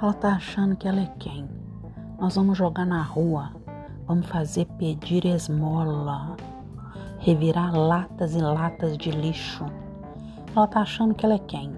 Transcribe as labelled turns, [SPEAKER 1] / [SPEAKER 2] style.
[SPEAKER 1] ela tá achando que ela é quem? Nós vamos jogar na rua, vamos fazer pedir esmola, revirar latas e latas de lixo. Ela tá achando que ela é quem?